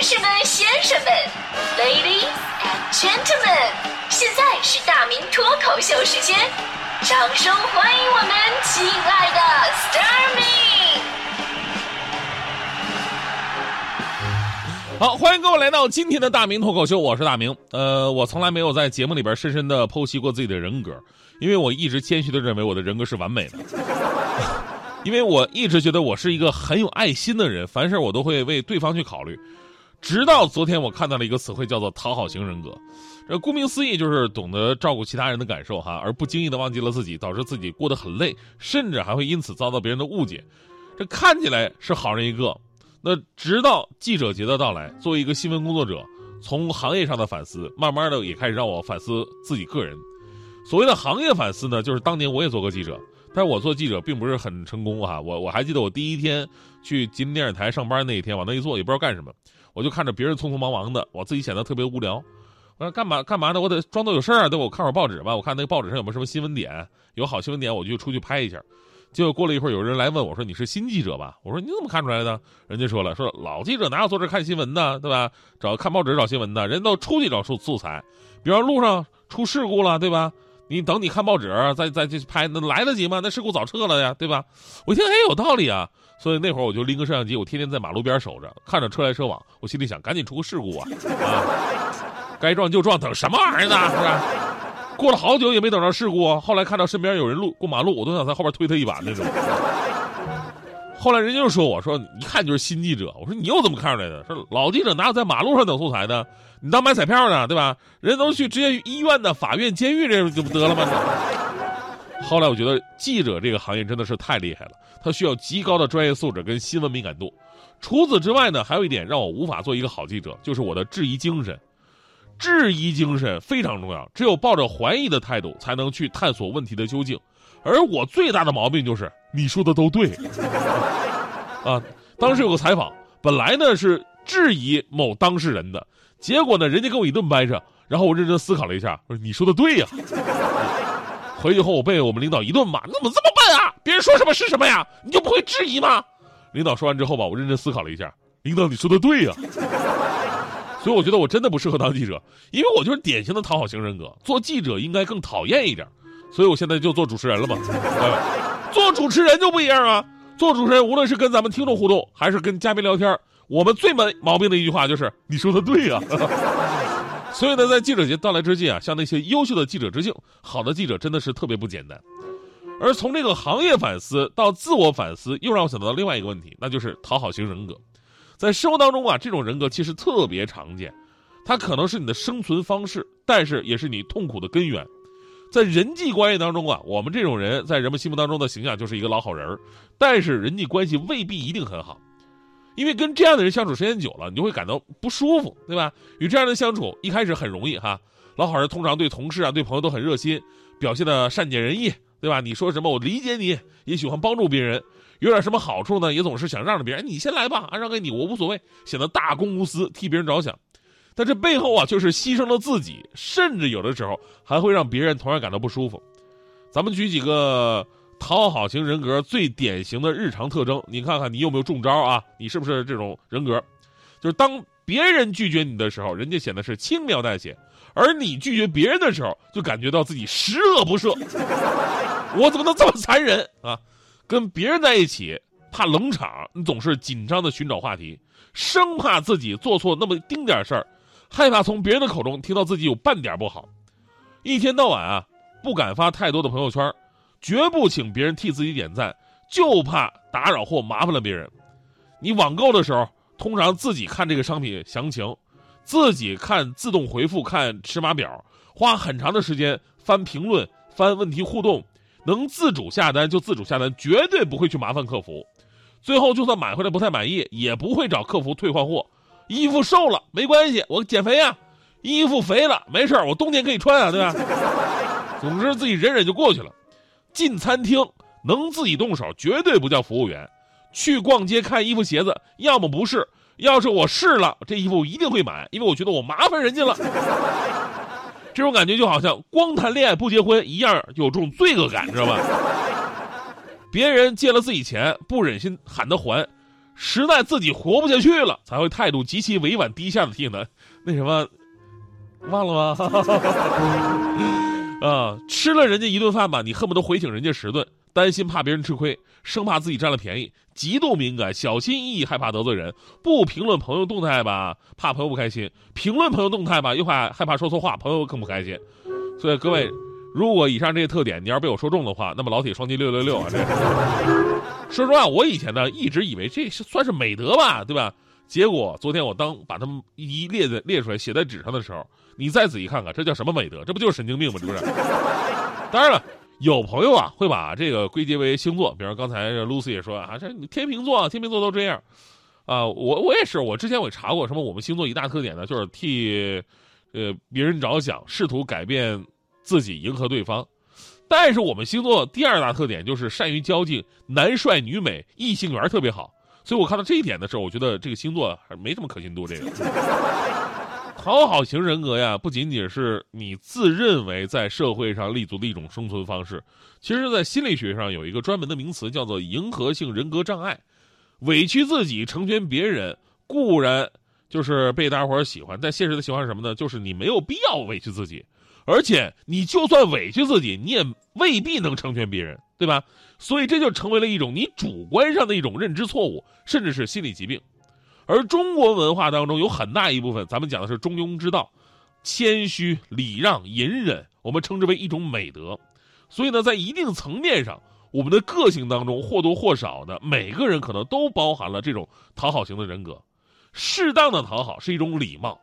女士们、先生们，Ladies and Gentlemen，现在是大明脱口秀时间，掌声欢迎我们亲爱的 Starmy！好，欢迎各位来到今天的大明脱口秀，我是大明。呃，我从来没有在节目里边深深的剖析过自己的人格，因为我一直谦虚的认为我的人格是完美的。因为我一直觉得我是一个很有爱心的人，凡事我都会为对方去考虑。直到昨天，我看到了一个词汇，叫做“讨好型人格”。这顾名思义就是懂得照顾其他人的感受，哈，而不经意的忘记了自己，导致自己过得很累，甚至还会因此遭到别人的误解。这看起来是好人一个，那直到记者节的到来，作为一个新闻工作者，从行业上的反思，慢慢的也开始让我反思自己个人。所谓的行业反思呢，就是当年我也做过记者。但是我做记者并不是很成功啊！我我还记得我第一天去吉林电视台上班那一天，往那一坐也不知道干什么，我就看着别人匆匆忙忙的，我自己显得特别无聊。我说干嘛干嘛的？我得装作有事儿啊！对，我看会儿报纸吧，我看那个报纸上有没有什么新闻点，有好新闻点我就出去拍一下。结果过了一会儿，有人来问我说：“你是新记者吧？”我说：“你怎么看出来的？”人家说了：“说老记者哪有坐这看新闻的，对吧？找看报纸找新闻的，人都出去找素素材，比方路上出事故了，对吧？”你等你看报纸，再再去拍，那来得及吗？那事故早撤了呀，对吧？我一听，哎，有道理啊，所以那会儿我就拎个摄像机，我天天在马路边守着，看着车来车往，我心里想，赶紧出个事故啊！啊，该撞就撞，等什么玩意儿呢？是吧？过了好久也没等着事故，后来看到身边有人路过马路，我都想在后边推他一把那种。后来人家就说我说一看就是新记者，我说你又怎么看出来的？说老记者哪有在马路上等素材的？你当买彩票呢，对吧？人都去直接医院的、法院、监狱这不就不得了吗？后来我觉得记者这个行业真的是太厉害了，他需要极高的专业素质跟新闻敏感度。除此之外呢，还有一点让我无法做一个好记者，就是我的质疑精神。质疑精神非常重要，只有抱着怀疑的态度，才能去探索问题的究竟。而我最大的毛病就是你说的都对。啊，当时有个采访，本来呢是质疑某当事人的。结果呢，人家给我一顿掰扯，然后我认真思考了一下，我说：“你说的对呀。”回去后我被我们领导一顿骂：“你怎么这么笨啊？别人说什么是什么呀？你就不会质疑吗？”领导说完之后吧，我认真思考了一下，领导你说的对呀。所以我觉得我真的不适合当记者，因为我就是典型的讨好型人格。做记者应该更讨厌一点，所以我现在就做主持人了嘛。做主持人就不一样啊，做主持人无论是跟咱们听众互动，还是跟嘉宾聊天。我们最没毛病的一句话就是“ 你说的对呀”，所以呢，在记者节到来之际啊，向那些优秀的记者致敬。好的记者真的是特别不简单。而从这个行业反思到自我反思，又让我想到另外一个问题，那就是讨好型人格。在生活当中啊，这种人格其实特别常见，它可能是你的生存方式，但是也是你痛苦的根源。在人际关系当中啊，我们这种人在人们心目当中的形象就是一个老好人儿但是人际关系未必一定很好。因为跟这样的人相处时间久了，你就会感到不舒服，对吧？与这样的相处，一开始很容易哈。老好人通常对同事啊、对朋友都很热心，表现的善解人意，对吧？你说什么我理解你，也喜欢帮助别人，有点什么好处呢，也总是想让着别人，你先来吧，让给你我无所谓，显得大公无私，替别人着想。但这背后啊，就是牺牲了自己，甚至有的时候还会让别人同样感到不舒服。咱们举几个。讨好型人格最典型的日常特征，你看看你有没有中招啊？你是不是这种人格？就是当别人拒绝你的时候，人家显得是轻描淡写；而你拒绝别人的时候，就感觉到自己十恶不赦。我怎么能这么残忍啊？跟别人在一起怕冷场，你总是紧张的寻找话题，生怕自己做错那么丁点事儿，害怕从别人的口中听到自己有半点不好，一天到晚啊不敢发太多的朋友圈。绝不请别人替自己点赞，就怕打扰或麻烦了别人。你网购的时候，通常自己看这个商品详情，自己看自动回复，看尺码表，花很长的时间翻评论、翻问题互动，能自主下单就自主下单，绝对不会去麻烦客服。最后就算买回来不太满意，也不会找客服退换货。衣服瘦了没关系，我减肥呀；衣服肥了没事我冬天可以穿啊，对吧？总之自己忍忍就过去了。进餐厅能自己动手，绝对不叫服务员。去逛街看衣服鞋子，要么不是，要是我试了这衣服，我一定会买，因为我觉得我麻烦人家了。这种感觉就好像光谈恋爱不结婚一样，有这种罪恶感，知道吧？别人借了自己钱，不忍心喊他还，实在自己活不下去了，才会态度极其委婉低下的提醒他，那什么，忘了吗？啊，吃了人家一顿饭吧，你恨不得回请人家十顿，担心怕别人吃亏，生怕自己占了便宜，极度敏感，小心翼翼，害怕得罪人，不评论朋友动态吧，怕朋友不开心；评论朋友动态吧，又怕害怕说错话，朋友更不开心。所以各位。如果以上这些特点你要是被我说中的话，那么老铁双击六六六啊！这说实话，我以前呢一直以为这是算是美德吧，对吧？结果昨天我当把他们一列在列出来写在纸上的时候，你再仔细看看，这叫什么美德？这不就是神经病吗？是不是？当然了，有朋友啊会把这个归结为星座，比如刚才 Lucy 也说啊，这天秤座，天秤座都这样啊。我我也是，我之前我也查过，什么我们星座一大特点呢，就是替呃别人着想，试图改变。自己迎合对方，但是我们星座第二大特点就是善于交际，男帅女美，异性缘特别好。所以我看到这一点的时候，我觉得这个星座还没什么可信度。这个 讨好型人格呀，不仅仅是你自认为在社会上立足的一种生存方式，其实，在心理学上有一个专门的名词叫做迎合性人格障碍。委屈自己成全别人固然就是被大家伙喜欢，但现实的情况是什么呢？就是你没有必要委屈自己。而且你就算委屈自己，你也未必能成全别人，对吧？所以这就成为了一种你主观上的一种认知错误，甚至是心理疾病。而中国文化当中有很大一部分，咱们讲的是中庸之道，谦虚、礼让、隐忍，我们称之为一种美德。所以呢，在一定层面上，我们的个性当中或多或少的，每个人可能都包含了这种讨好型的人格。适当的讨好是一种礼貌。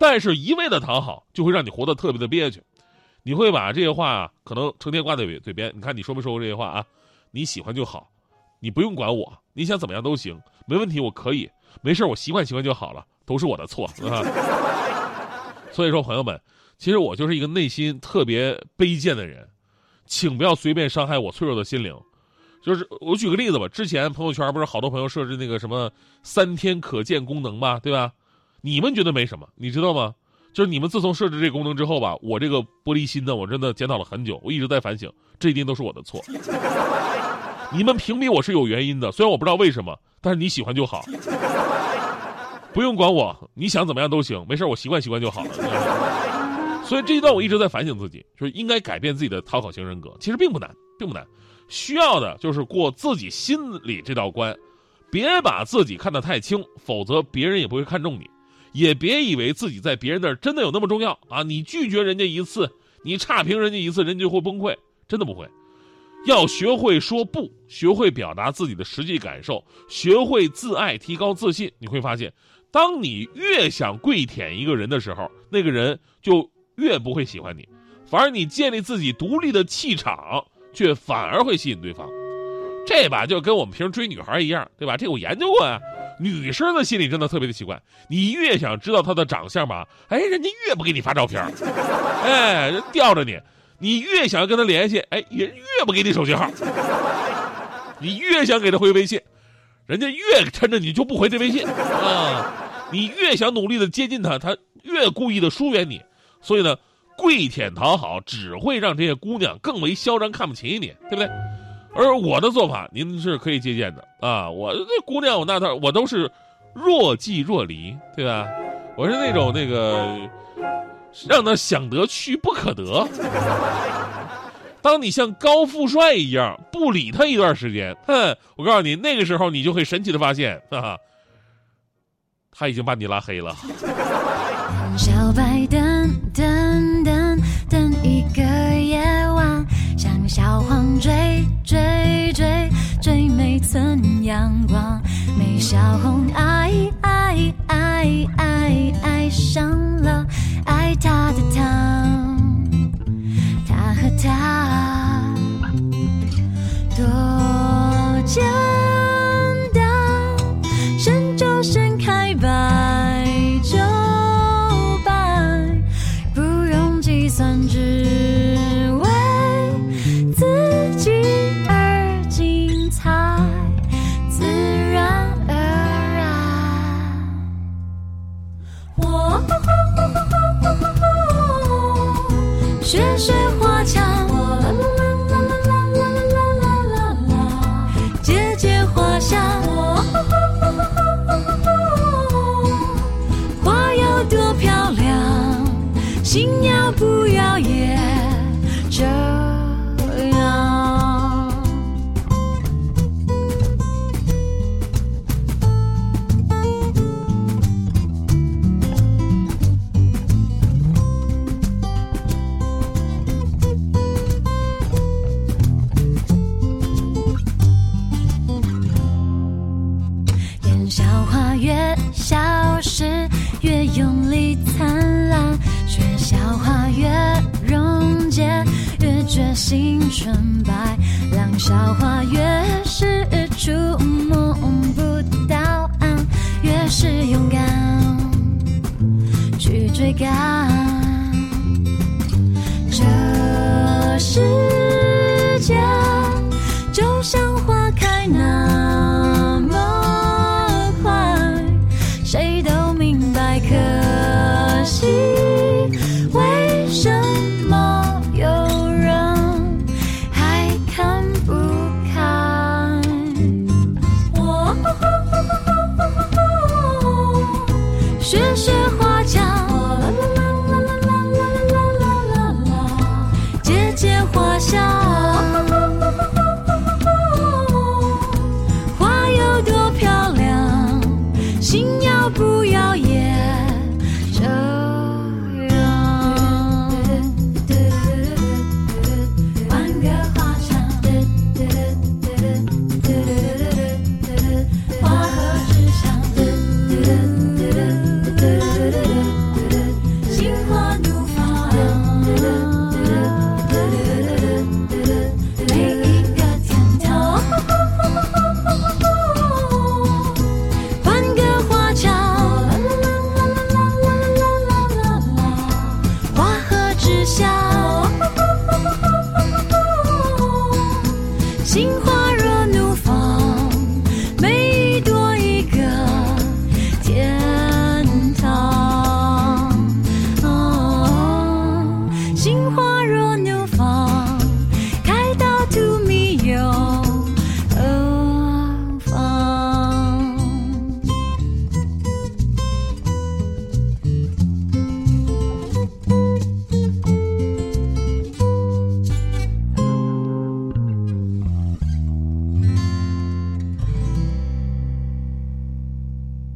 但是，一味的讨好就会让你活得特别的憋屈，你会把这些话啊，可能成天挂在嘴嘴边。你看你说没说过这些话啊？你喜欢就好，你不用管我，你想怎么样都行，没问题，我可以，没事，我习惯习惯就好了，都是我的错啊。所以说，朋友们，其实我就是一个内心特别卑贱的人，请不要随便伤害我脆弱的心灵。就是我举个例子吧，之前朋友圈不是好多朋友设置那个什么三天可见功能吗？对吧？你们觉得没什么，你知道吗？就是你们自从设置这个功能之后吧，我这个玻璃心呢，我真的检讨了很久，我一直在反省，这一定都是我的错。你们屏蔽我是有原因的，虽然我不知道为什么，但是你喜欢就好，不用管我，你想怎么样都行，没事，我习惯习惯就好了。所以这一段我一直在反省自己，就是应该改变自己的讨好型人格，其实并不难，并不难，需要的就是过自己心里这道关，别把自己看得太轻，否则别人也不会看重你。也别以为自己在别人那儿真的有那么重要啊！你拒绝人家一次，你差评人家一次，人家就会崩溃，真的不会。要学会说不，学会表达自己的实际感受，学会自爱，提高自信。你会发现，当你越想跪舔一个人的时候，那个人就越不会喜欢你，反而你建立自己独立的气场，却反而会吸引对方。这吧，就跟我们平时追女孩一样，对吧？这我研究过呀。女生的心里真的特别的奇怪，你越想知道她的长相吧，哎，人家越不给你发照片哎，吊着你。你越想要跟她联系，哎，人越不给你手机号。你越想给她回微信，人家越趁着你就不回这微信啊。你越想努力的接近她，她越故意的疏远你。所以呢，跪舔讨好只会让这些姑娘更为嚣张，看不起你，对不对？而我的做法，您是可以借鉴的啊！我这姑娘，我那套，我都是若即若离，对吧？我是那种那个让他想得去不可得。当你像高富帅一样不理他一段时间，哼，我告诉你，那个时候你就会神奇的发现，哈哈，他已经把你拉黑了。小白等阳光，没小红爱爱爱爱爱上青春白浪，小花越是触摸不到岸，越是勇敢去追赶。on your